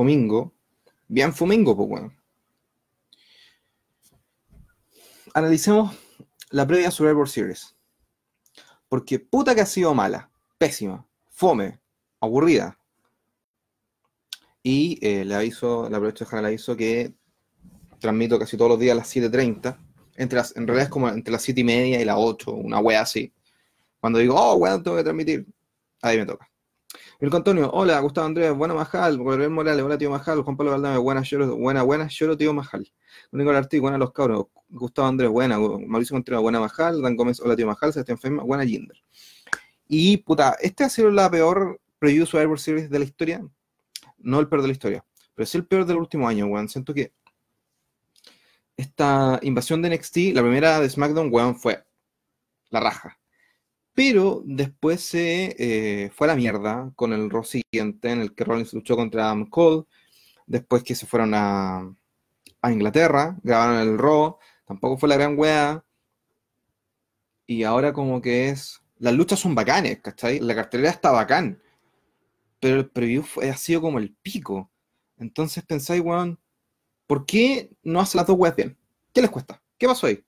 Fumingo. Bien Fumingo, pues bueno. Analicemos la previa Survivor Series. Porque puta que ha sido mala, pésima, fome, aburrida. Y eh, le aviso, le aprovecho de dejar el aviso que transmito casi todos los días a las 7.30. Entre las, en realidad es como entre las 7 y media y las 8, una wea así. Cuando digo, oh, weón, tengo que transmitir, ahí me toca. Mirko Antonio, hola, Gustavo Andrés, buena Majal, Gabriel Morales, hola tío Majal, Juan Pablo Valdame, buena lloro, buena, buena lloro tío Majal. Nicolás Artí, buena los cabros, Gustavo Andrés, buena, Mauricio Contreras, buena Majal, Dan Gómez, hola tío Majal, Sebastián Fema, buena Jinder. Y puta, este ha sido la peor preview Survivor Series de la historia, no el peor de la historia, pero es el peor del último año, weón. Siento que esta invasión de NXT, la primera de SmackDown, weón, fue la raja. Pero después se eh, fue a la mierda con el Raw siguiente, en el que Rollins luchó contra Adam Cole. Después que se fueron a, Inglaterra, grabaron el Raw. Tampoco fue la gran wea. Y ahora como que es... Las luchas son bacanes, ¿cachai? La cartelera está bacán. Pero el preview ha sido como el pico. Entonces pensáis, weón, ¿por qué no hacen las dos weas bien? ¿Qué les cuesta? ¿Qué pasó ahí?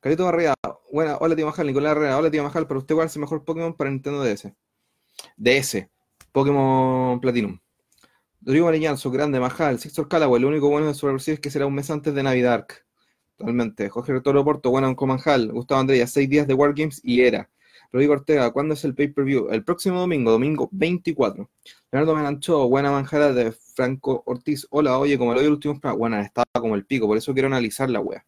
Carito Barrea, buena, hola tío Majal, Nicolás Herrera, hola tío Majal, pero usted cuál es el mejor Pokémon para Nintendo DS. DS, Pokémon Platinum. Rodrigo su grande Majal, Sixtor Calaway, lo único bueno de su versión es que será un mes antes de Navidad. Totalmente. Jorge Retoro Porto, buena Comanjal, Gustavo Andrea, seis días de Wargames y era. Rodrigo Ortega, ¿cuándo es el pay-per-view? El próximo domingo, domingo 24. Leonardo Menancho, buena manjada de Franco Ortiz. Hola, oye, como lo vi el último, bueno, estaba como el pico, por eso quiero analizar la wea.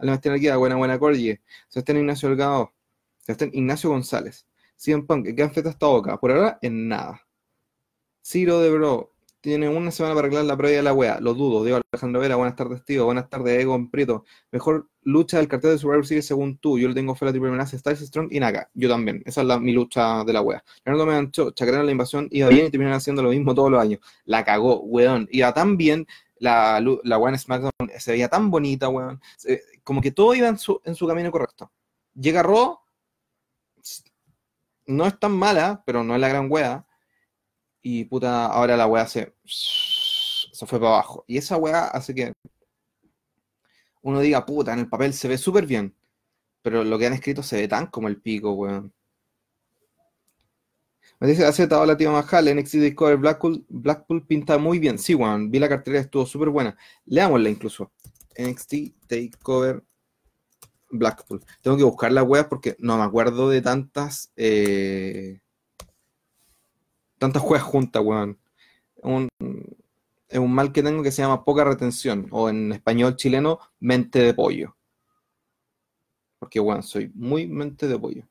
Sebastián Alquida, buena, buena Corgie. Sebastián Ignacio Delgado. Sebastián Ignacio González. CM Punk, ¿qué han hasta boca? Por ahora, en nada. Ciro de Bro, tiene una semana para arreglar la previa de la wea. Lo dudo. Diego Alejandro Vera, buenas tardes, tío. Buenas tardes, Egon Prieto. Mejor lucha del cartel de Survivor Series según tú. Yo le tengo fe a la triple amenaza, Styles Strong y Naka. Yo también. Esa es la, mi lucha de la wea. Leonardo me anchó, la invasión, iba bien y terminaron haciendo lo mismo todos los años. La cagó, weón. Iba tan bien. La, la One SmackDown se veía tan bonita, weón como que todo iba en su, en su camino correcto. Llega Raw, no es tan mala, pero no es la gran wea. Y puta, ahora la wea se, se fue para abajo. Y esa wea hace que uno diga, puta, en el papel se ve súper bien. Pero lo que han escrito se ve tan como el pico, weón. Me dice Z, hola tío Majal, NXT Discover Blackpool, Blackpool pinta muy bien. Sí, weón, vi la cartera, estuvo súper buena. Leámosla incluso. NXT Takeover Blackpool. Tengo que buscar la web porque no me acuerdo de tantas eh, tantas juegas juntas, weón. es un mal que tengo que se llama poca retención, o en español chileno, mente de pollo. Porque, weón, soy muy mente de pollo.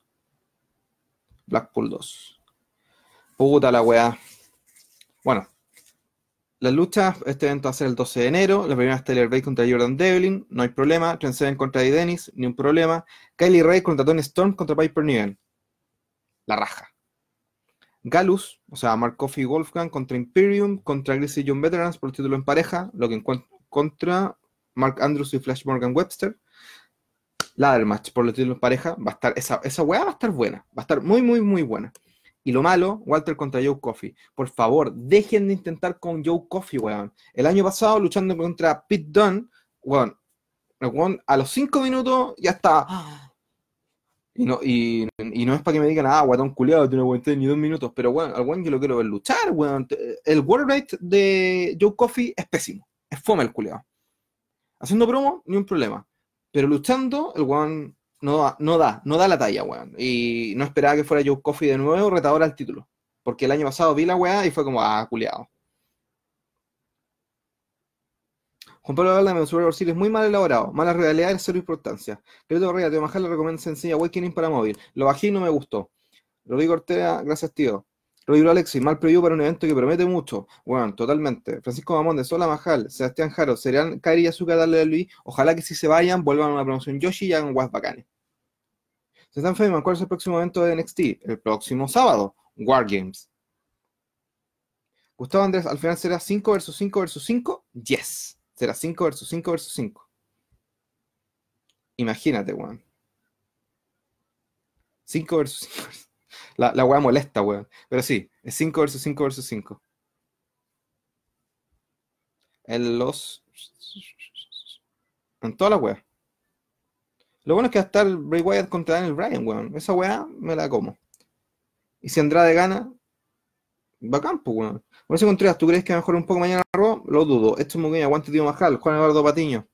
Blackpool 2. Puta la weá. Bueno, las luchas, este evento va a ser el 12 de enero. La primera es Taylor Bay contra Jordan Devlin, no hay problema. Trent contra Eddie Dennis, ni un problema. Kylie Ray contra Tony Storm contra Piper Niven. La raja. Galus, o sea, Mark Coffey y Wolfgang contra Imperium, contra Grizzly John Veterans por el título en pareja, lo que contra Mark Andrews y Flash Morgan Webster. Ladder match por el título en pareja, va a estar, esa, esa weá va a estar buena, va a estar muy, muy, muy buena. Y lo malo, Walter contra Joe Coffey. Por favor, dejen de intentar con Joe Coffey, weón. El año pasado, luchando contra Pete Dunne, weón, a los cinco minutos ya está. Y no, y, no es para que me digan, ah, guatón culiado, tú no aguanté ni dos minutos. Pero, weón, al weón yo lo quiero ver luchar, weón. El world rate de Joe Coffey es pésimo. Es fome el culiado. Haciendo promo, ni un problema. Pero luchando, el weón no, no da, no da la talla, weón. Y no esperaba que fuera Joe Coffey de nuevo retador al título. Porque el año pasado vi la weá y fue como, ah, culiado. Juan Pablo me Survivor es muy mal elaborado, mala realidad y cero importancia. Querido Correa, te bajar le recomiendo sencilla Awakening para móvil. Lo bajé y no me gustó. Rodrigo Ortega, gracias tío. Rodrigo Alexis, mal preview para un evento que promete mucho. Bueno, totalmente. Francisco Mamón de Sola Majal, Sebastián Jaro, serían Kairi y Azúcar darle a Luis. Ojalá que si se vayan, vuelvan a una promoción Yoshi y hagan guas bacanes. Sebastián Feynman, ¿cuál es el próximo evento de NXT? El próximo sábado, Wargames. Gustavo Andrés, al final será 5 versus 5 versus 5. Yes. Será 5 versus 5 versus 5. Imagínate, weón. 5 versus 5 La, la weá molesta, weón. Pero sí, es 5 versus 5 versus 5. en los. En toda la wea. Lo bueno es que va a estar Bray Wyatt contra Daniel Bryan, weón. Esa weá me la como. Y si Andrade gana, bacán, pues, weón. Bueno, si Contreras, ¿tú crees que mejor un poco mañana Raw? Lo dudo. Esto es muy bien. Aguante, tío Majal. Juan Eduardo Patiño.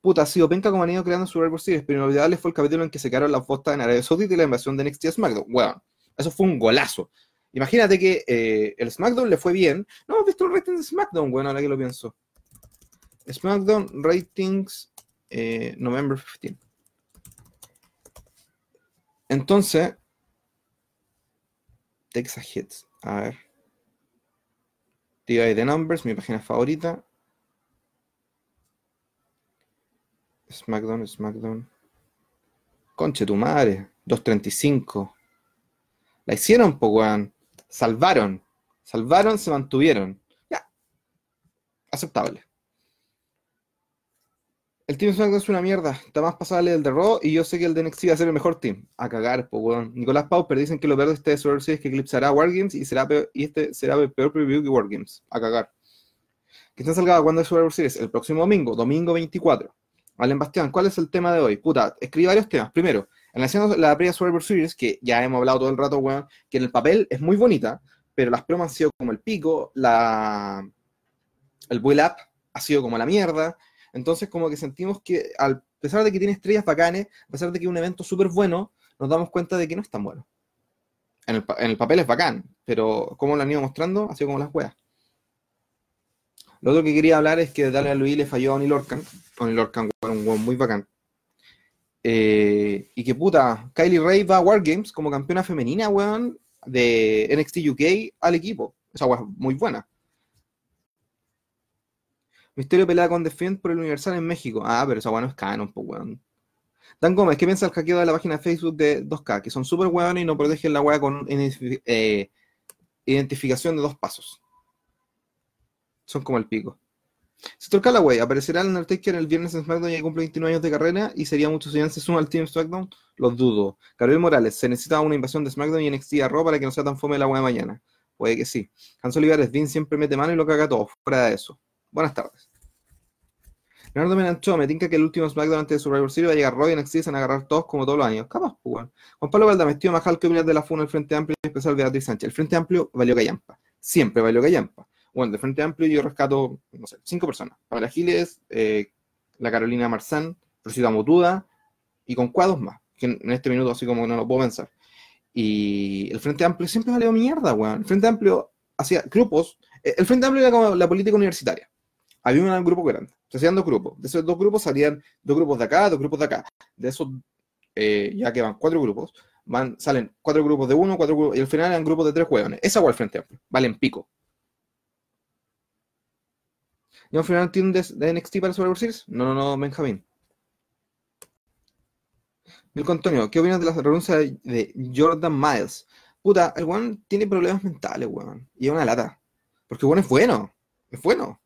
Puta, ha sido penca como han ido creando Survivor Series, pero inolvidable fue el capítulo en que se quedaron las botas en Arabia Saudita y la invasión de NXT SmackDown. Weón, eso fue un golazo. Imagínate que eh, el SmackDown le fue bien. No visto el rating de SmackDown, bueno, ahora que lo pienso. SmackDown Ratings eh, November 15. Entonces, Texas Hits. A ver. TV The Numbers, mi página favorita. SmackDown, SmackDown. Conche tu madre. 235. La hicieron, po. Salvaron. Salvaron, se mantuvieron. Ya. Aceptable. El Team SmackDown es una mierda. Está más pasable el de Raw y yo sé que el de NXT va a ser el mejor team. A cagar, po, weón. Nicolás Pauper dicen que lo peor de este Survivor Series es que eclipsará Wargames y, será y este será el peor preview que Wargames. A cagar. Cristian Salgado, ¿cuándo es Survivor Series? El próximo domingo, domingo 24. Valen Bastián, ¿cuál es el tema de hoy? Puta, escribí varios temas. Primero, analizando la previa Survivor Series, que ya hemos hablado todo el rato, weón, que en el papel es muy bonita, pero las promos han sido como el pico, la... el build up ha sido como la mierda. Entonces, como que sentimos que, a pesar de que tiene estrellas bacanes, a pesar de que es un evento súper bueno, nos damos cuenta de que no es tan bueno. En el, en el papel es bacán, pero como lo han ido mostrando, ha sido como las weas. Lo otro que quería hablar es que Dale a Luis le falló a Oni Lorcan. Oni Lorcan un weón muy bacán. Eh, y que puta, Kylie Ray va a Wargames como campeona femenina, weón, de NXT UK al equipo. Esa weón muy buena. Misterio pelea con Defiant por el Universal en México. Ah, pero esa weón no es canon, pues weón. Dan Gómez, ¿qué piensa el hackeo de la página de Facebook de 2K? Que son súper weones y no protegen la weá con eh, identificación de dos pasos son como el pico. Sector Callaway aparecerá el Undertaker el viernes en SmackDown y cumple 29 años de carrera y sería mucho si se suma al Team SmackDown. Los dudo. Gabriel Morales, se necesita una invasión de SmackDown y NXT a Raw para que no sea tan fome la de mañana. Puede que sí. Hans Olivares, Dean siempre mete mano y lo caga todo. Fuera de eso. Buenas tardes. Leonardo Menancho, me tinca que el último SmackDown antes de Survivor Series va a llegar Raw y NXT se van a agarrar todos como todos los años. Capaz, pues, Juan Pablo Valdamestío, Majal, ¿qué opinas de la FUNA el Frente Amplio y especial Beatriz Sánchez? El Frente Amplio valió callampa. Siempre valió callampa. Bueno, de Frente Amplio yo rescato, no sé, cinco personas. Pamela Giles, eh, la Carolina Marzán, Rosita Motuda y con cuadros más, que en este minuto así como no lo puedo pensar. Y el Frente Amplio siempre valió mierda, weón. El Frente Amplio hacía grupos. Eh, el Frente Amplio era como la política universitaria. Había un grupo grande. Se hacían dos grupos. De esos dos grupos salían dos grupos de acá, dos grupos de acá. De esos, eh, ya que van cuatro grupos, van, salen cuatro grupos de uno, cuatro grupos, y al final eran grupos de tres hueones. Esa fue el Frente Amplio. Valen pico. ¿Y un final team de, de, NXT para Survivor Series? No, no, no, Benjamín. Milko Antonio, ¿qué opinas de la renuncia de Jordan Miles? Puta, el weón tiene problemas mentales, weón. Y es una lata. Porque el weón es bueno. Es bueno.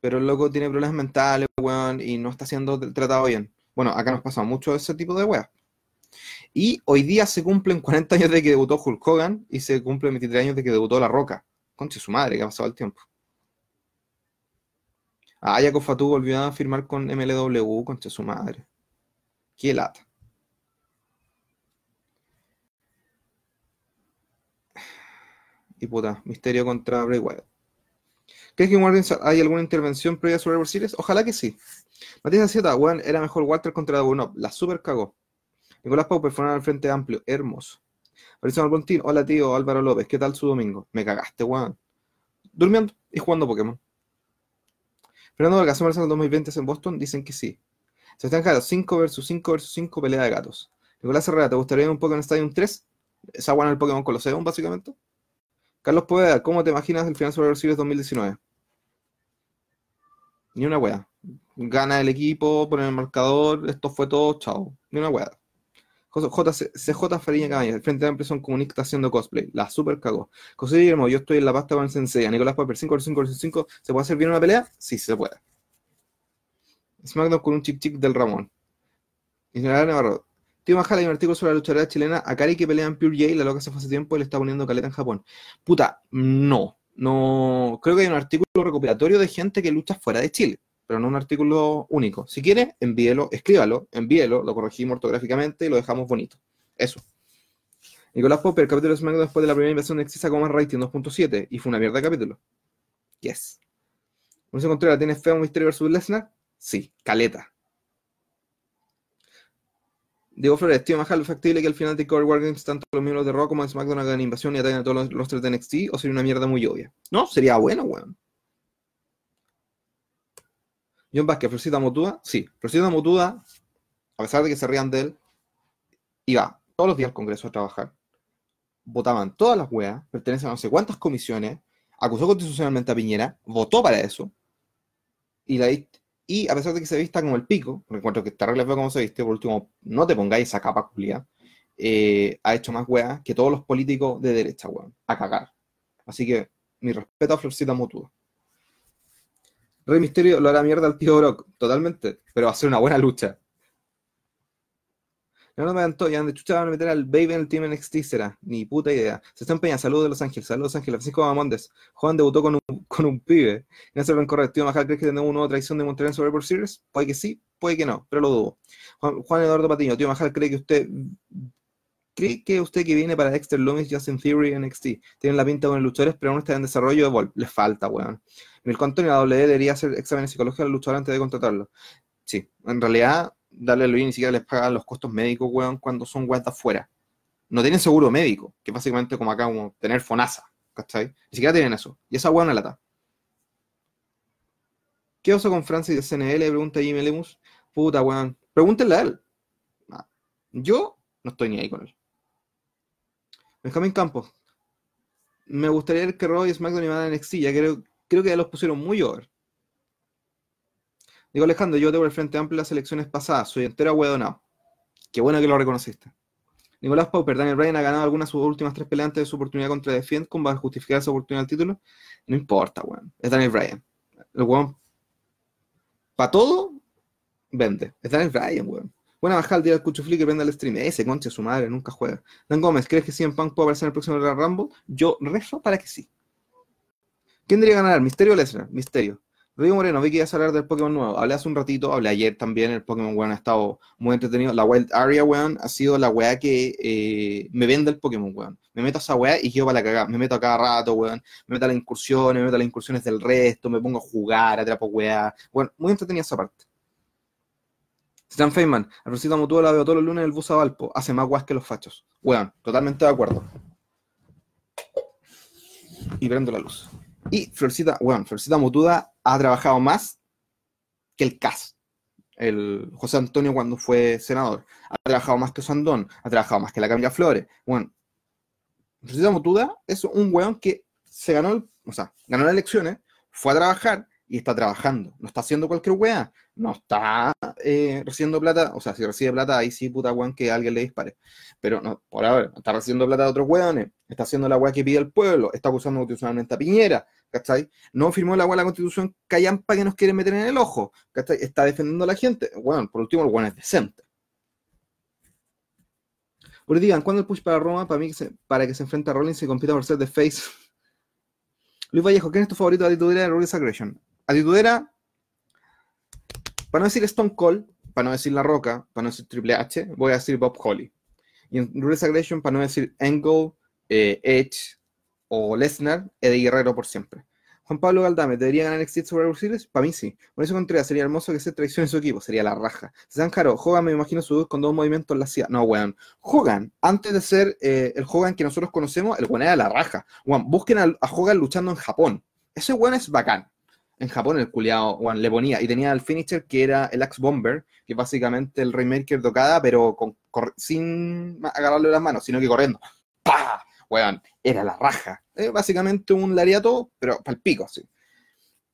Pero el loco tiene problemas mentales, weón, y no está siendo tratado bien. Bueno, acá nos pasa mucho ese tipo de weas. Y hoy día se cumplen 40 años de que debutó Hulk Hogan y se cumplen 23 años de que debutó La Roca. Conche su madre, que ha pasado el tiempo. Ah, Fatu volvió a firmar con MLW, contra su madre. Qué lata. Y puta, misterio contra Bray Wyatt. ¿Crees que en hay alguna intervención previa sobre Survivor Series? Ojalá que sí. Matías Acieta, weón, era mejor Walter contra Dagunov. La super cagó. Nicolás Pauper fueron al frente amplio. Hermoso. Mauricio Albontín, hola tío Álvaro López, ¿qué tal su domingo? Me cagaste, weón. Durmiendo y jugando Pokémon. Fernando Vargas, en 2020 en Boston, dicen que sí. Se están Jara, 5 versus 5 versus 5, pelea de gatos. Nicolás Herrera, ¿te gustaría un Pokémon Stadium 3? Esa buena el Pokémon Colosseum, básicamente. Carlos Poveda, ¿cómo te imaginas el final sobre Series 2019? Ni una wea. Gana el equipo, pone el marcador, esto fue todo, chao. Ni una wea. CJ Fariña Cabañas, el Frente Amplio son comunistas haciendo cosplay. La super cagó. José Guillermo, yo estoy en la pasta con el Sensei. Nicolás Paper, 5 5 5 ¿Se puede hacer bien una pelea? Sí, se puede. SmackDown con un chic chic del Ramón. General Navarro. Tío Majala hay un artículo sobre la luchadora chilena Akari que pelea en Pure J. La loca se fue hace tiempo y le está poniendo caleta en Japón. Puta, no. No, creo que hay un artículo recopilatorio de gente que lucha fuera de Chile, pero no un artículo único. Si quiere, envíelo, escríbalo, envíelo, lo corregimos ortográficamente y lo dejamos bonito. Eso. Nicolás Popper, capítulo de SmackDown después de la primera invasión de sacó más rating 2.7 y fue una mierda de capítulo. Yes. Mauricio Contreras, ¿tienes fe a un Misterio versus Lesnar? Sí, caleta. Diego Flores, tío ¿es factible que al final de Core Wargames tanto los miembros de Raw como de SmackDown hagan invasión y ataquen a todos los rosters de NXT? ¿O sería una mierda muy obvia? No, sería bueno, weón. John Vázquez, Florcita Motuda, sí. Florcita Motuda, a pesar de que se rían de él, iba todos los días al Congreso a trabajar. Votaban todas las weas, pertenecen a no sé cuántas comisiones, acusó constitucionalmente a Piñera, votó para eso, y, la, y a pesar de que se vista como el pico, porque encuentro que está re como se viste, por último, no te pongáis esa capa culia, eh, ha hecho más weas que todos los políticos de derecha, weón, a cagar. Así que mi respeto a Florcita Mutua. Rey Misterio lo hará mierda al tío Brock, totalmente, pero va a ser una buena lucha. No, no me encantó, ya de chucha van a meter al Baby en el Team NXT, será, ni puta idea. Se está empeñando, saludos de Los Ángeles, saludos Los Ángeles, Francisco Mamondes. Juan debutó con un, con un pibe. No se ven correcto, tío Majal, ¿crees que tenemos una nueva traición de Monterrey en Survivor Series? Puede que sí, puede que no, pero lo dudo. Juan, Eduardo Patiño, tío Majal, ¿cree que usted ¿Cree que usted que viene para Dexter Loomis, Justin Theory, NXT, tiene la pinta con los luchadores, pero aún está en desarrollo de Les falta, weón. El Antonio, la W debería hacer exámenes psicológicos al luchador antes de contratarlo. Sí, en realidad, darle lo ni siquiera les pagan los costos médicos, weón, cuando son weas afuera. No tienen seguro médico, que básicamente como acá, como tener FONASA, ¿cachai? Ni siquiera tienen eso. Y esa weón la lata. ¿Qué oso con Francis de CNL? Pregunta Jimmy Lemus. Puta, weón. Pregúntenle a él. Ah, yo no estoy ni ahí con él. Benjamín Campos. Me gustaría ver que Roy y SmackDown iban a NXT. Ya creo, creo que ya los pusieron muy over. Digo, Alejandro, yo tengo el Frente Amplio las elecciones pasadas, soy entera hueonado. Qué bueno que lo reconociste. Nicolás Pauper, Daniel Bryan ha ganado algunas de sus últimas tres peleas de su oportunidad contra The ¿cómo va a justificar esa oportunidad al título? No importa, weón. Es Daniel Bryan. El weón, para todo, vende. Es Daniel Bryan, weón. Buena bajada al día del cuchufli que prenda el stream. Ese concha su madre, nunca juega. Dan Gómez, ¿crees que CM Punk puede aparecer en el próximo Royal Rumble? Yo rezo para que sí. ¿Quién debería ganar? ¿Misterio o Lesnar? Misterio. Rodrigo Moreno, vi que ibas a hablar del Pokémon nuevo. Hablé hace un ratito, hablé ayer también. El Pokémon, weón, ha estado muy entretenido. La Wild Area, weón, ha sido la weá que eh, me vende el Pokémon, weón. Me meto a esa weá y quiero para la cagada. Me meto a cada rato, weón. Me meto a las incursiones, me meto a las incursiones del resto, me pongo a jugar, atrapo weá. Bueno, muy entretenida esa parte. Stan Feynman, Rosita Mutua la veo todos los lunes en el bus a. Hace más guas que los fachos. Weón, totalmente de acuerdo. Y prendo la luz. Y Florcita, bueno, Florcita Mutuda ha trabajado más que el CAS, el José Antonio cuando fue senador. Ha trabajado más que Sandón, ha trabajado más que la Camila Flores. Bueno, Florcita Mutuda es un weón que se ganó, o sea, ganó las elecciones, fue a trabajar y está trabajando. No está haciendo cualquier weá. No está eh, recibiendo plata. O sea, si recibe plata, ahí sí, puta weón, que alguien le dispare. Pero no, por ahora, está recibiendo plata de otros weones. Está haciendo la weá que pide el pueblo. Está acusando constitucionalmente a Piñera. ¿Cachai? No firmó la weá la constitución callampa que nos quiere meter en el ojo. ¿Cachai? Está defendiendo a la gente. Bueno, por último, el weón es decente. Pero digan, ¿cuándo el push para Roma? Para mí, que se, para que se enfrente a Rollins y compita por ser de face. Luis Vallejo, ¿quién es tu favorito de actitud de Rollins Aggression? Atitudera, para no decir Stone Cold, para no decir La Roca, para no decir Triple H, voy a decir Bob Holly. Y en Rules Aggression, para no decir Angle, eh, Edge o Lesnar, Eddie Guerrero por siempre. Juan Pablo Galdame, ¿debería ganar NXT Survivor Series? Para mí sí. Por eso Contreras, sería hermoso que se traicione su equipo, sería la raja. San Jaro, Hogan me imagino su con dos movimientos en la CIA. No, weón. Hogan, antes de ser eh, el Hogan que nosotros conocemos, el weón era la raja. Weón, busquen a, a Hogan luchando en Japón. Ese weón es bacán en Japón el culiado, bueno, le ponía, y tenía el finisher que era el Axe Bomber, que es básicamente el Rainmaker de Okada, pero con, sin agarrarle las manos, sino que corriendo. ¡Pah! Weón, era la raja. básicamente un lariato, pero para el pico, así.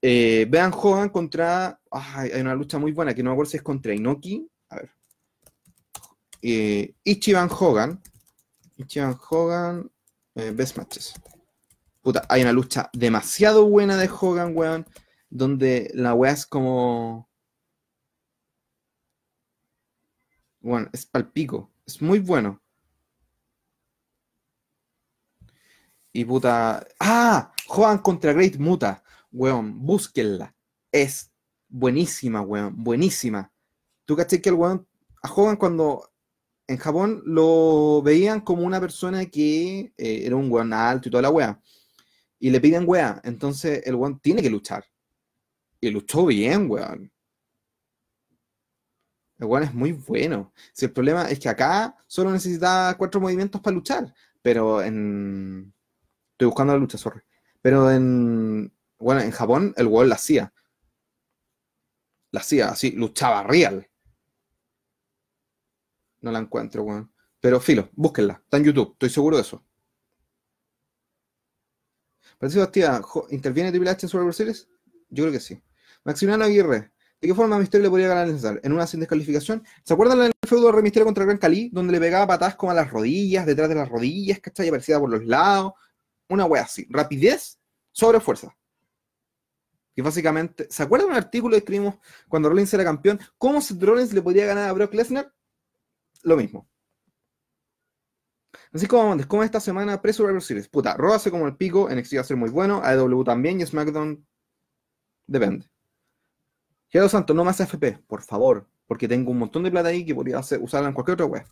Eh, vean Hogan contra. hay una lucha muy buena que no me acuerdo si es contra Inoki. A ver. Eh, Ichiban Hogan. Ichiban Hogan. Eh, best matches. Puta, hay una lucha demasiado buena de Hogan, weón donde la weá es como. Bueno, es palpico. Es muy bueno. Y puta. ¡Ah! Hogan contra Great Muta. Weón, búsquenla. Es buenísima, weón. Buenísima. ¿Tú caché que el weón. A Hogan cuando en Japón lo veían como una persona que eh, era un weón alto y toda la wea. Y le piden wea. Entonces el weón tiene que luchar. Y luchó bien, weón. El weón es muy bueno. Si el problema es que acá solo necesita cuatro movimientos para luchar. Pero en. Estoy buscando la lucha, sorry. Pero en. Bueno, en Japón el weón la hacía. La hacía así, luchaba real. No la encuentro, weón. Pero filo, búsquenla. Está en YouTube, estoy seguro de eso. Parecido a ¿interviene Triple H en Survivor Series? Yo creo que sí. Maximiliano Aguirre, ¿de qué forma Misterio le podría ganar a César? ¿En una sin descalificación? ¿Se acuerdan del feudo de Rey Misterio contra Gran Cali? Donde le pegaba patadas como a las rodillas, detrás de las rodillas, ¿cachai? Y aparecía por los lados. Una wea así. Rapidez sobre fuerza. Y básicamente, ¿se acuerdan de un artículo que escribimos cuando Rollins era campeón? ¿Cómo Seth Rollins le podía ganar a Brock Lesnar? Lo mismo. Así como ¿cómo esta semana pre-Survivor Series? Puta, Raw hace como el pico, NXT va a ser muy bueno, AEW también y SmackDown depende. Gerardo Santos, no más FP, por favor, porque tengo un montón de plata ahí que podría usarla en cualquier otra web.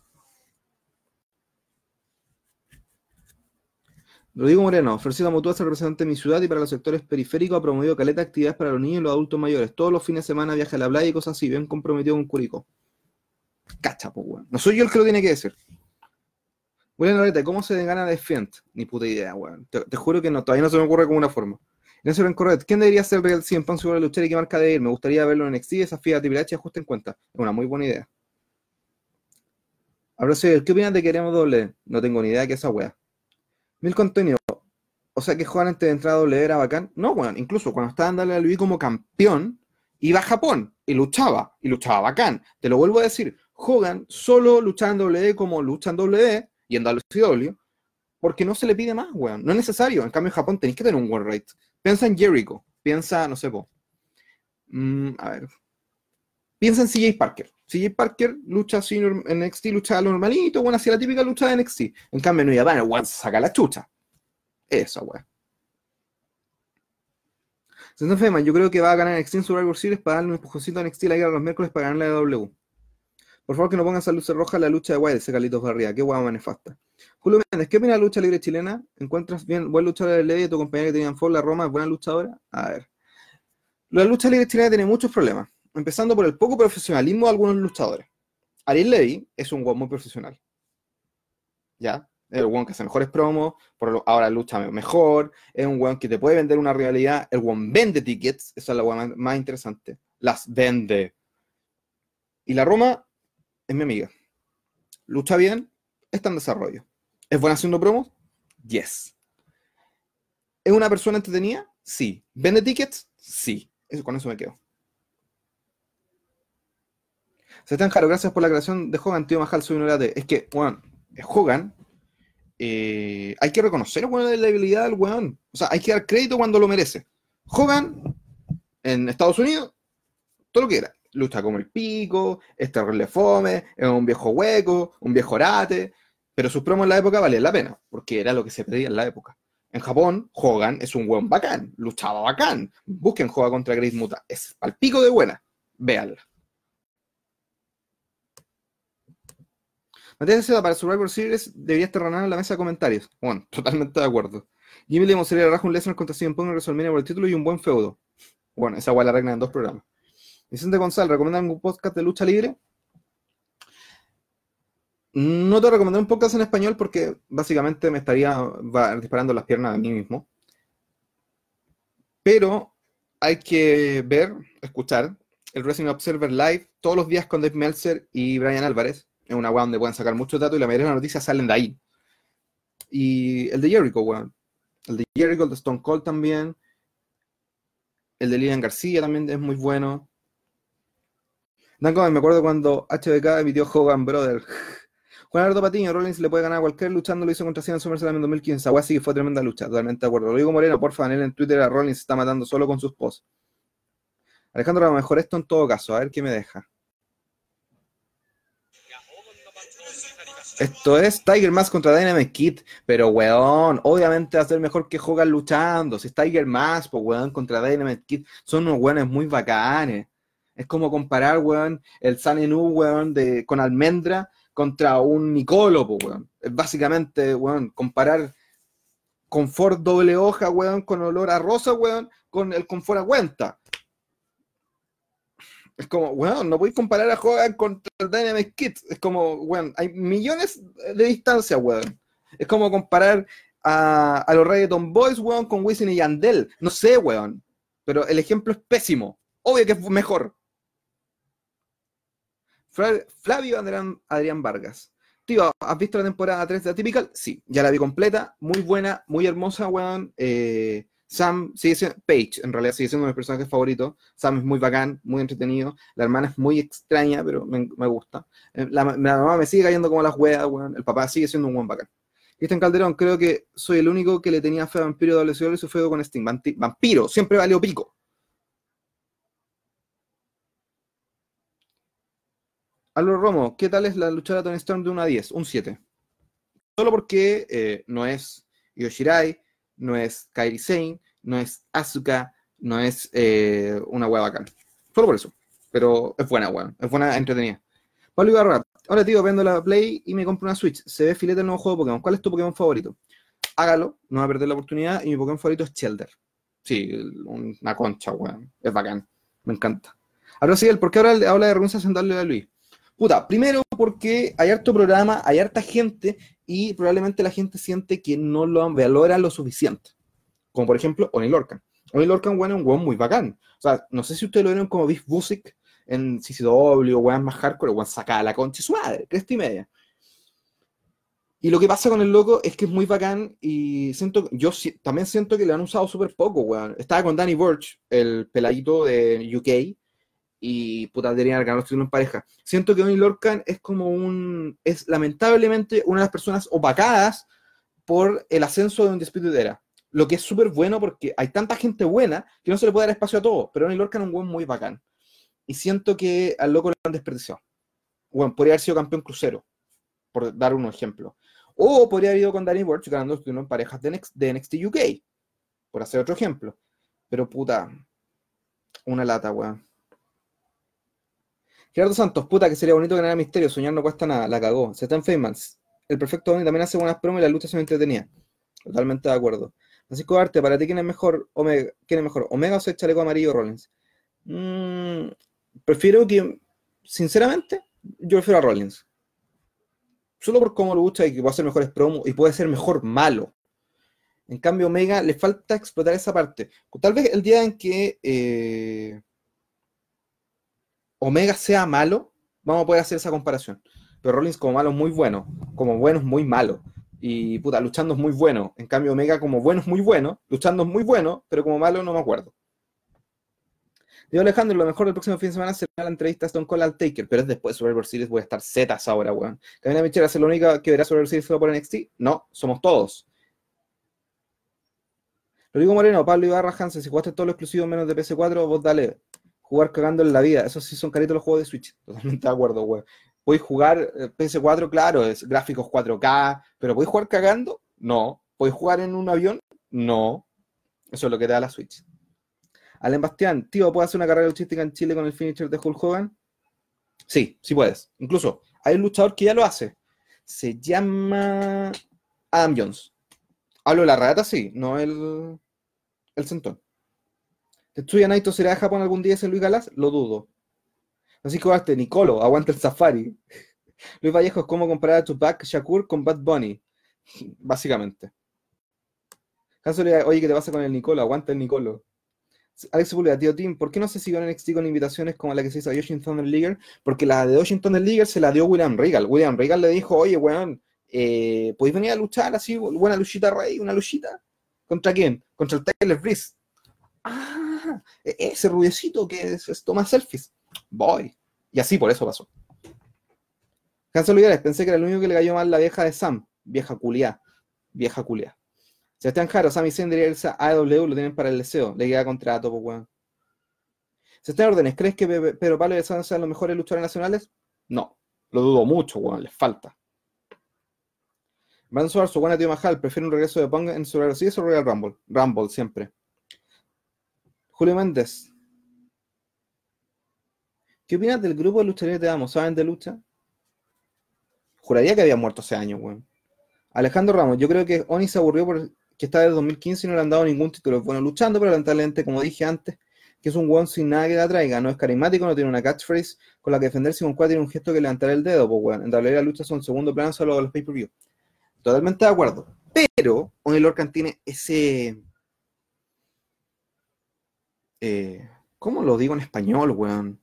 Rodrigo Moreno, ofrecido Mutua es el representante de mi ciudad y para los sectores periféricos ha promovido caleta actividades para los niños y los adultos mayores. Todos los fines de semana viaja a la playa y cosas así, bien comprometido con Curico. Cacha, pues, weón. No soy yo el que lo tiene que decir. William Loreta, ¿cómo se gana de Fient? Ni puta idea, weón. Te, juro que no, todavía no se me ocurre como una forma. Ignacio Rencorret, ¿quién debería ser Real 100 Punk sobre luchar y qué marca de ir? Me gustaría verlo en NXT, desafía a Triple H, ajuste en cuenta. Es una muy buena idea. Sí, ¿qué opinas de Queremos Doble? No tengo ni idea de qué es esa wea. Mil contenido. O sea que Juan antes de entrar a doble era bacán. No, weón, incluso cuando estaba en WWE como campeón, iba a Japón y luchaba, y luchaba bacán. Te lo vuelvo a decir, Hogan solo luchaba en WWE como lucha en WWE y en WCW, porque no se le pide más, weón. No es necesario. En cambio, en Japón tenéis que tener un World Rate. Piensa en Jericho, piensa, no sé, po. Mm, a ver. Piensa en CJ Parker. CJ Parker lucha así en NXT, lucha lo normalito, bueno, hacía la típica lucha de NXT. En cambio, no iba a weón, saca la chucha. Eso, weón. Fema, yo creo que va a ganar NXT en Survivor Series para darle un empujoncito a NXT la guerra los miércoles para ganar la W. Por favor, que no pongan esa luz roja la lucha de Wild, ese Carlitos Barría. Qué guapa manifesta. Julio Méndez, ¿qué opina de la lucha libre chilena? ¿Encuentras bien buen luchador de ley de tu compañera que tenía en la Roma, buena luchadora? A ver. La lucha libre chilena tiene muchos problemas, empezando por el poco profesionalismo de algunos luchadores. Ariel Levy es un guan muy profesional. ¿Ya? Es el guan que hace mejores promos, por ahora lucha mejor, es un guan que te puede vender una realidad, el guan vende tickets, esa es la guan más interesante. Las vende. Y la Roma es mi amiga. Lucha bien, está en desarrollo. ¿Es buena haciendo promos? Yes. ¿Es una persona entretenida? Sí. ¿Vende tickets? Sí. Eso, con eso me quedo. Se están Jaro, gracias por la creación de Hogan, tío Majal, soy un Es que, bueno, Hogan, eh, hay que reconocer bueno, la debilidad del weón. O sea, hay que dar crédito cuando lo merece. Hogan, en Estados Unidos, todo lo que era. Lucha como el pico, es terrible fome, es un viejo hueco, un viejo orate, pero sus promos en la época valían la pena, porque era lo que se pedía en la época. En Japón, Hogan es un buen bacán, luchaba bacán. Busquen Hogan contra Grace Muta, es al pico de buena. Véanla. Matías Seda para Survivor Series debería estar en la mesa de comentarios. Bueno, totalmente de acuerdo. Jimmy le sería rajo un Lesnar contra CM Punk en por el título y un buen feudo. Bueno, esa guay la regla en dos programas. Vicente González, ¿recomiendan un podcast de lucha libre? No te recomendaré un podcast en español porque básicamente me estaría disparando las piernas a mí mismo. Pero hay que ver, escuchar el Wrestling Observer Live todos los días con Dave Meltzer y Brian Álvarez. Es una web donde pueden sacar muchos datos y la mayoría de las noticias salen de ahí. Y el de Jericho, weón. El de Jericho, el de Stone Cold también. El de Lilian García también es muy bueno. Dan me acuerdo cuando HBK emitió Hogan Brother. Juan Alberto Patiño, Rollins le puede ganar a cualquier luchando, lo hizo contra Cien en SummerSlam en 2015. Agua sí que fue tremenda lucha, totalmente de acuerdo. Lo digo Moreno, porfa, él en Twitter a Rollins se está matando solo con sus posts. Alejandro, a lo mejor esto en todo caso, a ver qué me deja. Esto es Tiger Mask contra Dynamite Kid, pero weón, obviamente va a ser mejor que Hogan luchando. Si es Tiger Mask, pues weón, contra Dynamite Kid, son unos weones muy bacanes. Es como comparar, weón, el Sanenu, weón, de, con almendra contra un pues weón. Es básicamente, weón, comparar confort doble hoja, weón, con olor a rosa, weón, con el confort a cuenta. Es como, weón, no podéis comparar a Hogan contra el Dynamic. Es como, weón, hay millones de distancia, weón. Es como comparar a, a los Reggaeton Boys, weón, con Wisin y Yandel. No sé, weón. Pero el ejemplo es pésimo. Obvio que es mejor. Flavio Adrián, Adrián Vargas. Tío, ¿has visto la temporada 3 de Atypical? Sí, ya la vi completa. Muy buena, muy hermosa, weón. Eh, Sam sigue siendo, Paige, en realidad sigue siendo uno de mis personajes favoritos. Sam es muy bacán, muy entretenido. La hermana es muy extraña, pero me, gusta. Eh, la, mamá me sigue cayendo como las weas, weón. El papá sigue siendo un buen bacán. Cristian Calderón, creo que soy el único que le tenía fe a Vampiro de WCW y su feo con Sting. Vampiro, siempre valió pico. Aldo Romo, ¿qué tal es la lucha de Tony Storm de 1 a 10? Un 7. Solo porque eh, no es Yoshirai, no es Kairi Sane, no es Asuka, no es eh, una hueá bacán. Solo por eso. Pero es buena, weón. Es buena, entretenida. Pablo Ibarra, ahora tío, vendo la Play y me compro una Switch. Se ve filete el nuevo juego de Pokémon. ¿Cuál es tu Pokémon favorito? Hágalo, no va a perder la oportunidad. Y mi Pokémon favorito es Shelder. Sí, una concha, weón. Es bacán. Me encanta. Ahora sí, ¿por qué ahora habla de vergüenza sentarle a Luis? Puta, primero porque hay harto programa, hay harta gente y probablemente la gente siente que no lo valora lo suficiente. Como por ejemplo Oni Lorcan. Oni Lorcan, bueno, es un weón muy bacán. O sea, no sé si ustedes lo vieron como Beef Busick en CCW weón más hardcore, weón sacada la concha su madre, cresta y media. Y lo que pasa con el loco es que es muy bacán y siento, yo también siento que le han usado súper poco, weón. Estaba con Danny Burch, el peladito de UK, y puta, deberían haber ganado en pareja. Siento que Donny Lorcan es como un. es lamentablemente una de las personas opacadas por el ascenso de un de era. Lo que es súper bueno porque hay tanta gente buena que no se le puede dar espacio a todo. Pero Donny Lorcan es un buen muy bacán. Y siento que al loco lo han desperdiciado. Bueno, podría haber sido campeón crucero, por dar un ejemplo. O podría haber ido con Danny Burch ganando en parejas de NXT, de NXT UK, por hacer otro ejemplo. Pero puta, una lata, weón. Gerardo Santos, puta que sería bonito ganar misterio, soñar no cuesta nada, la cagó. Stan Feynmans, el perfecto Bonnie también hace buenas promos y las luchas son entretenidas. Totalmente de acuerdo. Francisco Arte, para ti, ¿quién es mejor? Omega, ¿quién es mejor? ¿Omega o chaleco amarillo Rollins? Mm, prefiero que, sinceramente, yo prefiero a Rollins. Solo por cómo lo gusta y que puede hacer mejores promos y puede ser mejor malo. En cambio, Omega le falta explotar esa parte. Tal vez el día en que eh, Omega sea malo, vamos a poder hacer esa comparación. Pero Rollins como malo es muy bueno, como bueno es muy malo. Y puta, luchando es muy bueno. En cambio, Omega como bueno es muy bueno, luchando es muy bueno, pero como malo no me acuerdo. Digo Alejandro, lo mejor del próximo fin de semana será la entrevista a Stone Cold al Taker, pero es después de Survivor Series, voy a estar zetas ahora, weón. ¿Camina Michelle es la única que verá Survivor Series solo por NXT? No, somos todos. Rodrigo Moreno, Pablo Ibarra Hansen, si jugaste todo lo exclusivo menos de PS4, vos dale jugar cagando en la vida. Eso sí son caritos los juegos de Switch. Totalmente de acuerdo, güey. ¿Podéis jugar eh, PS4? Claro, es gráficos 4K, pero ¿podéis jugar cagando? No. ¿Podéis jugar en un avión? No. Eso es lo que te da la Switch. Alan Bastián, tío, ¿puedo hacer una carrera luchística en Chile con el finisher de Hulk Hogan? Sí, sí puedes. Incluso hay un luchador que ya lo hace. Se llama Adam Jones. Hablo de la rata, sí, no el, el centón. ¿Tetsuya Naito será de Japón algún día ese Luis Galás? Lo dudo. Así que este Nicolo, aguanta el safari. Luis Vallejo es como comparar a Tupac Shakur con Bad Bunny. Básicamente. oye, ¿qué te pasa con el Nicolo? Aguanta el Nicolo. Alex Sepúlveda, tío Tim, ¿por qué no se siguió en NXT con invitaciones como la que se hizo a Yoshin Thunder? Porque la de Yoshin Thunder League se la dio William Regal. William Regal le dijo, oye, weón, eh, ¿podéis venir a luchar así, buena luchita rey, una luchita? ¿Contra quién? Contra el Tyler Breeze. Ah, e-, ese rubiecito que es, toma selfies. Voy. Y así por eso pasó. Cancelo Olivares, pensé que era el único que le cayó mal la vieja de Sam. Vieja culia. Vieja culia. Sebastián Jaro, Sammy Zayn debería irse a AEW, lo tienen para el deseo. Le queda contrato, pues weón. Sebastián Órdenes, ¿crees que Pedro Pablo y Sam sean los mejores luchadores nacionales? No. Lo dudo mucho, weón. Les falta. Van su buena tío Mahal, prefiere un regreso de Pong en Survivor Series o Royal Rumble. Rumble, siempre. Julio Méndez. ¿Qué opinas del grupo de luchadores de Amo? ¿Saben de lucha? Juraría que había muerto hace años, weón. Alejandro Ramos, yo creo que Oni se aburrió porque está desde 2015 y no le han dado ningún título. Bueno, luchando, pero lamentablemente, como dije antes, que es un weón sin nada que la traiga. No es carismático, no tiene una catchphrase con la que defenderse con cual tiene un gesto que levantar el dedo, pues weón. En realidad la lucha son segundo plano solo los pay-per-view. Totalmente de acuerdo. Pero Oni Lorcan tiene ese. Eh, ¿Cómo lo digo en español, weón?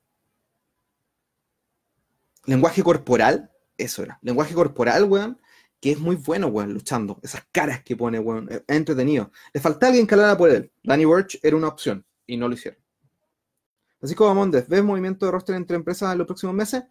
Lenguaje corporal, eso era. Lenguaje corporal, weón, que es muy bueno, weón, luchando. Esas caras que pone, weón, es entretenido. Le falta alguien que hablara por él. Danny Burch era una opción y no lo hicieron. Así como Mondes, ¿ves movimiento de roster entre empresas en los próximos meses?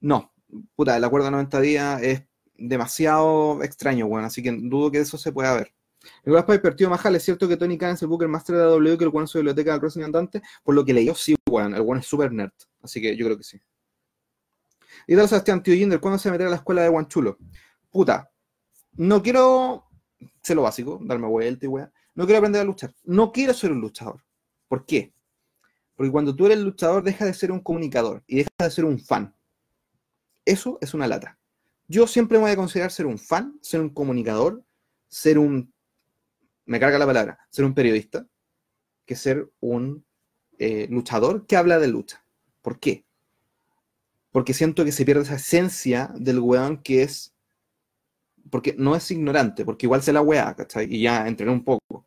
No. Puta, el acuerdo de 90 días es demasiado extraño, weón, así que dudo que eso se pueda ver. Nicolás Piper, tío Majal, ¿es cierto que Tony Khan es el Booker Master de la W que el es su biblioteca del wrestling andante? Por lo que leyó, sí, weón, el weón es super nerd, así que yo creo que sí. Y tal, Sebastián, tío Jinder, ¿cuándo se meterá a la escuela de Guanchulo? Puta, no quiero, sé lo básico, darme vuelta y weón, no quiero aprender a luchar, no quiero ser un luchador. ¿Por qué? Porque cuando tú eres luchador, deja de ser un comunicador y deja de ser un fan. Eso es una lata. Yo siempre me voy a considerar ser un fan, ser un comunicador, ser un, me carga la palabra, ser un periodista, que ser un eh, luchador que habla de lucha. ¿Por qué? Porque siento que se pierde esa esencia del weón que es, porque no es ignorante, porque igual se la weá, ¿cachai? Y ya entrené un poco.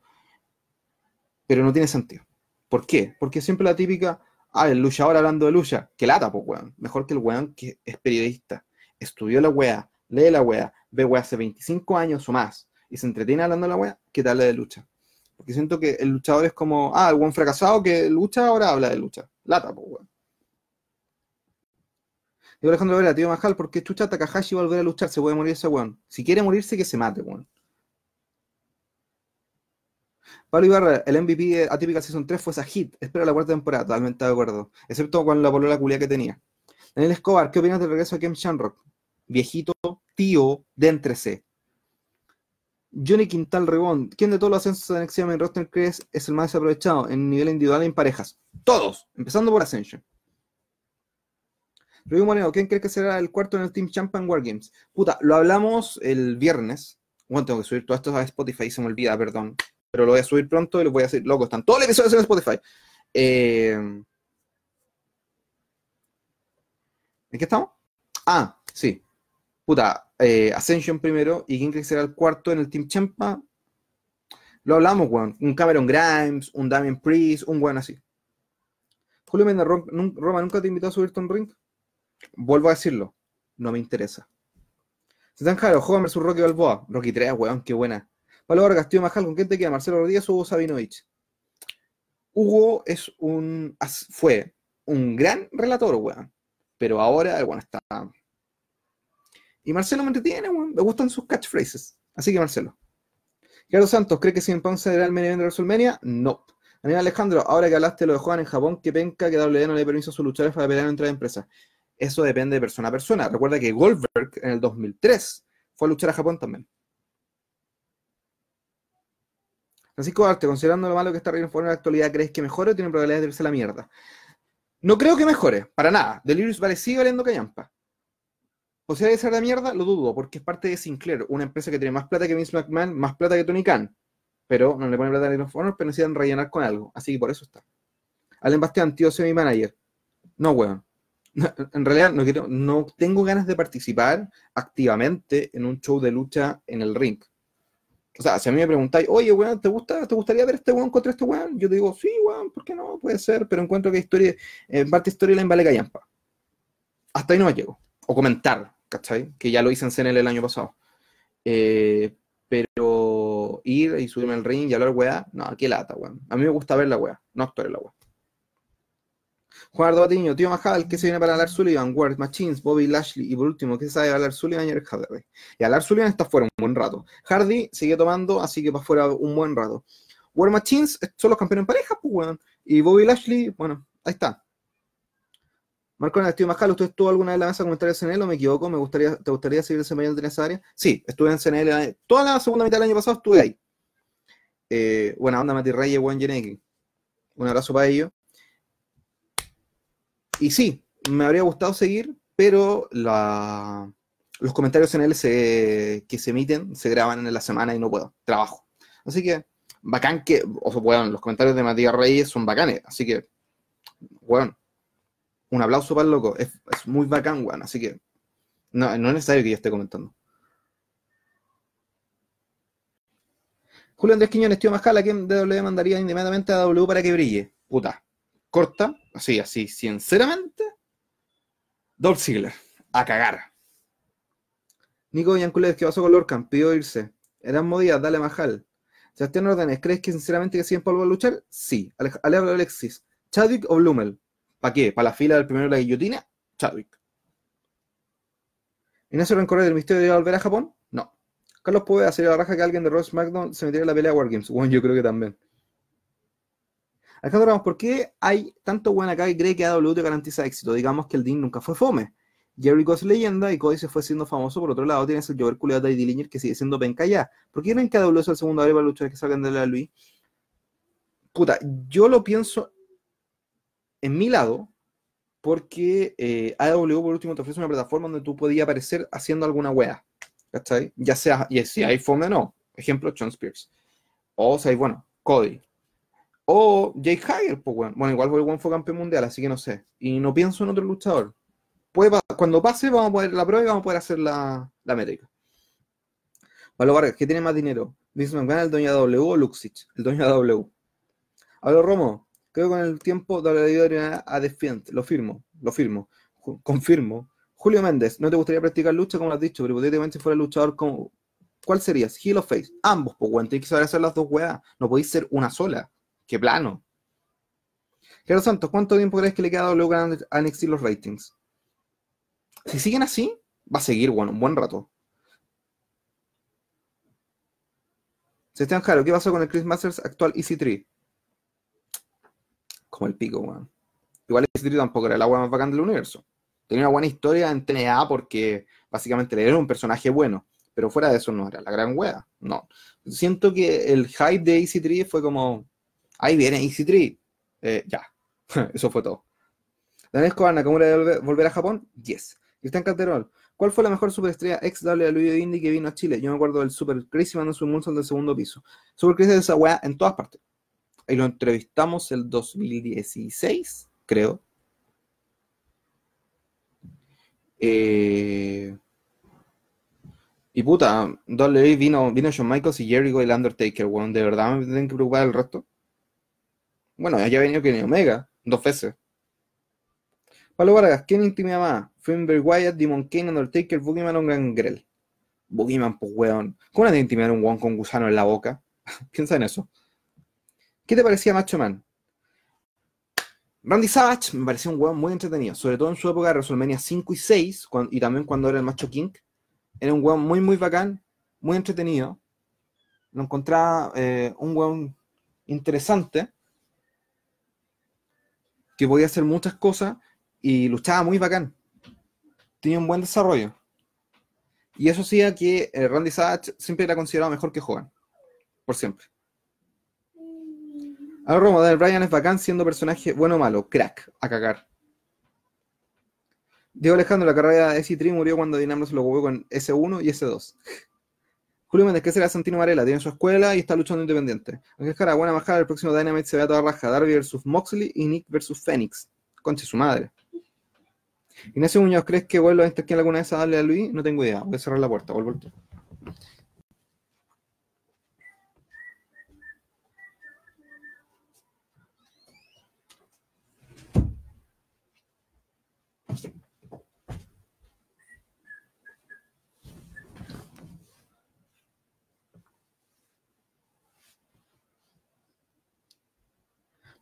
Pero no tiene sentido. ¿Por qué? Porque siempre la típica, ah, el luchador hablando de lucha, que lata, pues weón. Mejor que el weón que es periodista estudió la wea, lee la wea, ve wea hace 25 años o más y se entretiene hablando de la wea, ¿qué tal de lucha? Porque siento que el luchador es como, ah, el buen fracasado que lucha ahora habla de lucha. Lata, pues, weón. Digo Alejandro Vera, tío Majal, ¿por qué chucha Takahashi volver a luchar? Se puede morir ese weón. Si quiere morirse, que se mate, weón. Pablo Ibarra, el MVP atípica Season 3 fue esa hit. Espero la cuarta temporada, totalmente de acuerdo. Excepto con la polola culia que tenía. Daniel Escobar, ¿qué opinas del regreso de Kem Shamrock? Viejito, tío de entre C. Johnny Quintal Rebón, ¿quién de todos los ascensos de NXT en roster crees es el más desaprovechado en nivel individual y en parejas? Todos, empezando por Ascension. Rodrigo Moreno, ¿quién crees que será el cuarto en el Team Champion Wargames? Puta, lo hablamos el viernes. Bueno, tengo que subir todo esto a Spotify, se me olvida, perdón. Pero lo voy a subir pronto y lo voy a decir, loco, están todos los episodios en Spotify. Eh, ¿En qué estamos? Ah, sí. Puta, eh, Ascension primero y que será el cuarto en el Team Champa. Lo hablamos, weón. Un Cameron Grimes, un Damien Priest, un weón así. Julio Menda, Roma, ¿nunca te invitó a subirte un ring? Vuelvo a decirlo, no me interesa. Stan Jaro, Hogan vs Rocky Balboa. Rocky 3, weón, qué buena. Pablo Vargas, tío Majal, ¿con quién te queda? ¿Marcelo Rodríguez o Hugo Sabinovich? Hugo es un, fue un gran relator, weón. Pero ahora, bueno, está. Y Marcelo me entretiene, me gustan sus catchphrases. Así que Marcelo. Carlos Santos, ¿cree que CM Punk será el main de WrestleMania? No. Aníbal Alejandro, ahora que hablaste de lo de Juan en Japón, que penca que WWE no le permiso a sus luchadores para pelear entre empresas. Eso depende de persona a persona. Recuerda que Goldberg en el 2003 fue a luchar a Japón también. Francisco Arte, considerando lo malo que está Reino en la actualidad, ¿crees que mejore o tiene probabilidades de irse a la mierda? No creo que mejore, para nada. Delirious vale sigue valiendo callampa. Posibilidad de ser de mierda, lo dudo, porque es parte de Sinclair, una empresa que tiene más plata que Vince McMahon, más plata que Tony Khan. Pero no le pone plata a los Honor, pero necesitan rellenar con algo. Así que por eso está. Allen Bastián, tío, soy mi manager. No, weón. en realidad no, quiero, no tengo ganas de participar activamente en un show de lucha en el ring. O sea, si a mí me preguntáis, oye, weón, ¿te, gusta, ¿te gustaría ver este weón contra este weón? Yo te digo, sí, weón, ¿por qué no? Puede ser, pero encuentro que historia, en parte historia la vale callampa. Hasta ahí no me llego. O comentar, ¿cachai? Que ya lo hice en CNL el año pasado. Eh, pero ir y subirme al ring y hablar weá, no, qué lata, weón. A mí me gusta ver la weá, no actuar en la weá. Juan Batiño, tío Majal, ¿qué se viene para hablar Sullivan? Ward, Machines, Bobby Lashley y por último, ¿qué se sabe hablar Sullivan y Eric Hardy? Y hablar Sullivan está fuera un buen rato. Hardy sigue tomando, así que va fuera un buen rato. War Machines son los campeones en pareja, pues, weón. Y Bobby Lashley, bueno, ahí está. Marco Castillo Majal, ¿usted estuvo alguna vez en la mesa de comentarios en CNL o me equivoco? ¿Me gustaría, ¿Te gustaría seguir desempeñando en esa área? Sí, estuve en CNL. Toda la segunda mitad del año pasado estuve ahí. Eh, buena onda, Mati Reyes, Juan Yeneki. Un abrazo para ellos. Y sí, me habría gustado seguir, pero los comentarios en él que se emiten se graban en la semana y no puedo. Trabajo. Así que, bacán que, o sea, bueno, los comentarios de Matías Reyes son bacanes. Así que, bueno, un aplauso para el loco. Es, muy bacán, weón. Así que, no, es necesario que yo esté comentando. Julio Andrés Quiñones, tío Majala, ¿quién DW mandaría inmediatamente a W para que brille? Puta. Corta, así, así, sinceramente. Dolph Ziggler, a cagar. Nico Yanculet, ¿qué pasó con Lorcan? Pidió irse. Eran Díaz, dale Majal. Sebastián Ordenes, ¿crees que sinceramente que siguen polvo a luchar? Sí. Ale Alexis, ¿Chadwick o Blumel? ¿Para qué? ¿Para la fila del primero de la guillotina? Chadwick. Ignacio Rencorre del Misterio de volver a Japón? No. Carlos puede sería la raja que alguien de Ross McDonald se metiera en la pelea de Wargames. Bueno, yo creo que también. Alejandro Ramos, ¿por qué hay tanto buen acá que cree que AW te garantiza éxito? Digamos que el Dean nunca fue fome. Jericho es leyenda y Cody se fue siendo famoso. Por otro lado, tienes el Jover culiado de Dillinger que sigue siendo penca ya. ¿Por qué creen que AW es el segundo área para luchar que salgan de la Luis? Puta, yo lo pienso en mi lado, porque eh, AW por último te ofrece una plataforma donde tú podías aparecer haciendo alguna wea. ¿Cachai? Ya sea, y si hay o no. Ejemplo, John Spears. O sea, bueno, Cody. O Jake Hager, pues bueno. Bueno, igual fue, fue campeón mundial, así que no sé. Y no pienso en otro luchador cuando pase, vamos a poder la prueba y vamos a poder hacer la, la métrica. Pablo Vargas, ¿qué tiene más dinero? Vince McMahon, el dueño de W o Luxich, el dueño de W. Pablo Romo, creo que con el tiempo WWE a Defiant, lo firmo, lo firmo, confirmo. Julio Méndez, ¿no te gustaría practicar lucha como lo has dicho? Pero hipotéticamente si fuera luchador, como... ¿cuál serías? ¿Heel o face? Ambos, pues, bueno, tienes que saber hacer las dos weas. No podéis ser una sola. ¿Qué plano? Gerardo Santos, ¿cuánto tiempo crees que le queda a W a NXT los ratings? Si siguen así, va a seguir, bueno, un buen rato. Sebastián Jaro, ¿qué pasó con el Chris Masters actual Easy 3? Como el pico, weón. Igual Easy 3 tampoco era la weá más bacán del universo. Tenía una buena historia en TNA porque básicamente era un personaje bueno. Pero fuera de eso no era la gran wea. No. Siento que el hype de Easy 3 fue como. Ahí viene Easy 3. Eh, ya. eso fue todo. Daniel Escobar, Nakamura de volver a Japón? Yes. Cristian Calderón, ¿cuál fue la mejor superestrella ex WWE Indie que vino a Chile? Yo me acuerdo del Super Crazy mandando su moonsault del segundo piso. Super Crazy esa weá en todas partes. Ahí lo entrevistamos el 2016, creo. Eh, y puta, WWE vino, vino Shawn Michaels y Jericho y el Undertaker, weón. ¿De verdad me tienen que preocupar el resto? Bueno, ya ha venido ni Omega, dos veces. Pablo Vargas, ¿quién intimida más? Finn Wyatt, Demon Kane, Undertaker, Boogeyman o Gangrel. Boogeyman, pues weón. ¿Cómo de intimidar un weón con gusano en la boca? Piensa en eso. ¿Qué te parecía Macho Man? Randy Savage me pareció un weón muy entretenido, sobre todo en su época de WrestleMania 5 y 6, y también cuando era el Macho King. Era un weón muy, muy bacán, muy entretenido. Lo encontraba eh, un weón interesante, que podía hacer muchas cosas y luchaba muy bacán. Tenía un buen desarrollo. Y eso hacía que eh, Randy Savage siempre era considerado mejor que Hogan. Por siempre. Romo, Daniel Bryan es bacán siendo personaje bueno o malo. Crack, a cagar. Diego Alejandro, la carrera de S3 murió cuando Dinamo se lo jugó con S1 y S2. Julio Méndez, ¿qué será Santino Varela? Tiene su escuela y está luchando independiente. Ángel Jara, buena bajada, el próximo Dynamite se ve a toda raja. Darby versus Moxley y Nick versus Phoenix. Conche su madre. Ignacio Muñoz, ¿crees que vuelvo a aquí alguna vez a darle a Luis? No tengo idea. Voy a cerrar la puerta. Vuelvo al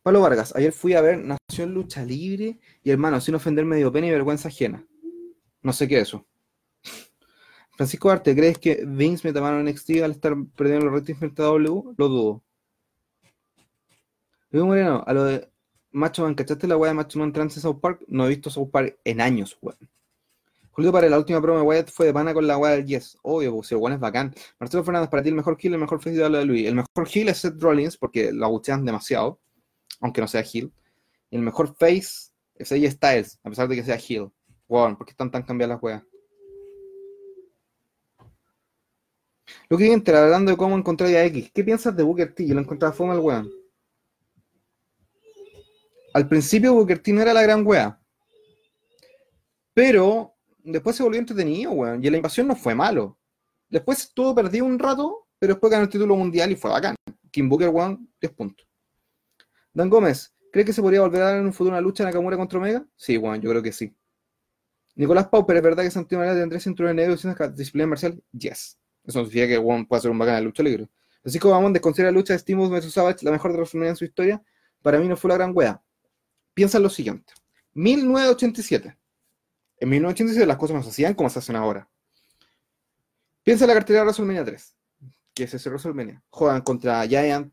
Pablo Vargas, ayer fui a ver Nación Lucha Libre y hermano, sin ofender medio pena y vergüenza ajena. No sé qué es eso. Francisco Arte, ¿crees que Vince me tomaron NXT al estar perdiendo los ratings frente a W? Lo dudo. Luis Moreno, a lo de Macho Man, ¿cachaste la weá de Macho Man Trans en South Park? No he visto South Park en años, weón. Julio para la última promo de Wyatt fue de pana con la weá del Yes. Obvio, pues el weón es bacán. Marcelo Fernández, para ti el mejor heel, el mejor face de Luis. El mejor heel es Seth Rollins porque lo aguchean demasiado, aunque no sea heel. Y el mejor face es AJ Styles, a pesar de que sea heel. Weón, ¿por qué están tan cambiadas las weas? Lo que Inter, hablando de cómo encontrar a X, ¿qué piensas de Booker T? Yo lo encontraba fome el weón. Al principio Booker T no era la gran wea. Pero después se volvió entretenido, weón. Y la invasión no fue malo. Después estuvo perdido un rato, pero después ganó el título mundial y fue bacán. Kim Booker, weón, 10 puntos. Dan Gómez, ¿cree que se podría volver a dar en un futuro una lucha en Nakamura contra Omega? Sí, weón, yo creo que sí. Nicolás Pauper, ¿es verdad que Santiago María tendría cinturón negro y una disciplina marcial? Yes. Eso significa que Juan puede ser un bacán de lucha libre. Así como vamos a desconsiderar la lucha de Steamboat vs Savage la mejor de WrestleMania en su historia, para mí no fue la gran wea. Piensa en lo siguiente. 1987. En 1987 las cosas no se hacían como se hacen ahora. Piensa en la cartera de WrestleMania 3, que es ese WrestleMania. Juegan contra Giant,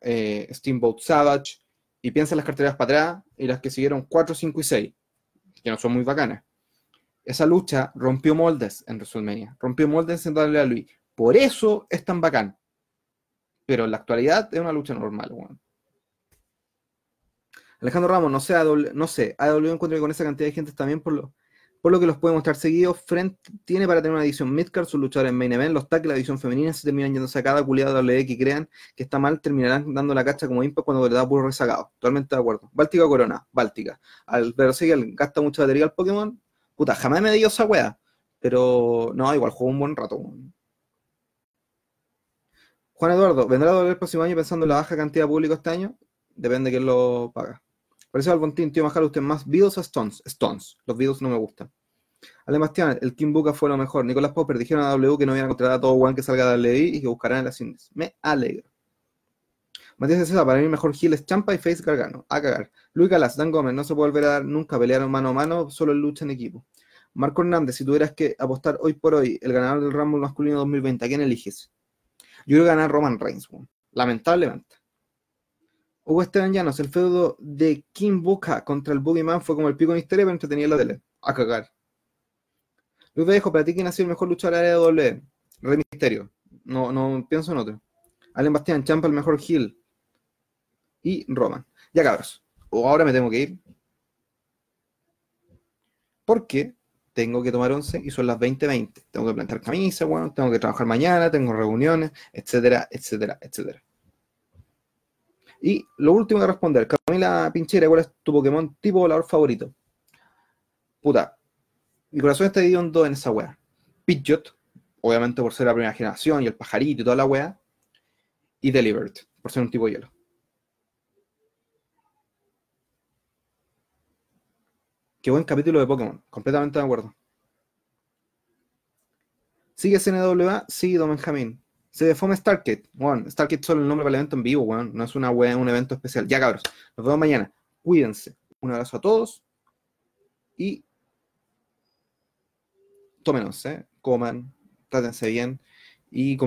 eh, Steamboat Savage, y piensa en las carteras para atrás y las que siguieron 4, 5 y 6, que no son muy bacanas. Esa lucha rompió moldes en WrestleMania, rompió moldes en Luis. Por eso es tan bacán. Pero en la actualidad es una lucha normal, Alejandro Ramos, no sé, no sé, AW encuentro con esa cantidad de gente también por lo, por lo que los puede mostrar seguidos. Frente tiene para tener una edición midcard, sus luchadores en main event, los tags, la edición femenina se terminan yendo a cada culiada W que crean que está mal, terminarán dando la cacha como impact cuando le da puro rezagado. Totalmente de acuerdo. Báltica Corona, Báltica. Al que gasta mucha batería al Pokémon, Puta, jamás me dio esa wea. Pero no, igual juego un buen rato. Juan Eduardo, ¿vendrá a doler el próximo año pensando en la baja cantidad de público este año? Depende de quién lo paga. Por eso, Albontín, tío, bajar usted más Beatles o Stones. Stones. Los Beatles no me gustan. Bastián, el Kim Buka fue lo mejor. Nicolás Popper dijeron a W que no iban a contratar a todo Juan que salga de W y que buscarán en las indies. Me alegro. Matías César, para mí mejor Gil es Champa y Face Gargano. A cagar. Luis Calas, Dan Gómez, no se puede volver a dar nunca, pelearon mano a mano, solo en lucha en equipo. Marco Hernández, si tuvieras que apostar hoy por hoy el ganador del Rumble masculino 2020, ¿a quién eliges? Yo creo que ganar Roman Reigns, lamentablemente. Hugo Esteban Llanos, el feudo de Kim Buka contra el Boogeyman fue como el pico en historia, pero entretenía la tele. A cagar. Luis Vallejo, para ti, ¿quién ha sido el mejor luchador de W? Rey Misterio. No, no pienso en otro. Allen Bastián, Champa, el mejor heel y Roman. Ya cabros, ahora me tengo que ir. Porque tengo que tomar 11 y son las 20:20. Tengo que plantar camisa, bueno, tengo que trabajar mañana, tengo reuniones, etcétera, etcétera, etcétera. Y lo último que responder, Camila Pinchera, ¿cuál es tu Pokémon tipo volador favorito? Puta, mi corazón está dividido en dos en esa wea. Pidgeot, obviamente por ser la primera generación y el pajarito y toda la wea. Y Delivered, por ser un tipo hielo. Qué buen capítulo de Pokémon. Completamente de acuerdo. ¿Sigue CNWA? Sí, Don Benjamín. Se defome StarKit. Bueno, StarKit solo el nombre para el evento en vivo, bueno. No es una wea, un evento especial. Ya, cabros. Nos vemos mañana. Cuídense. Un abrazo a todos. Y tomen ¿eh? coman, trátense bien. Y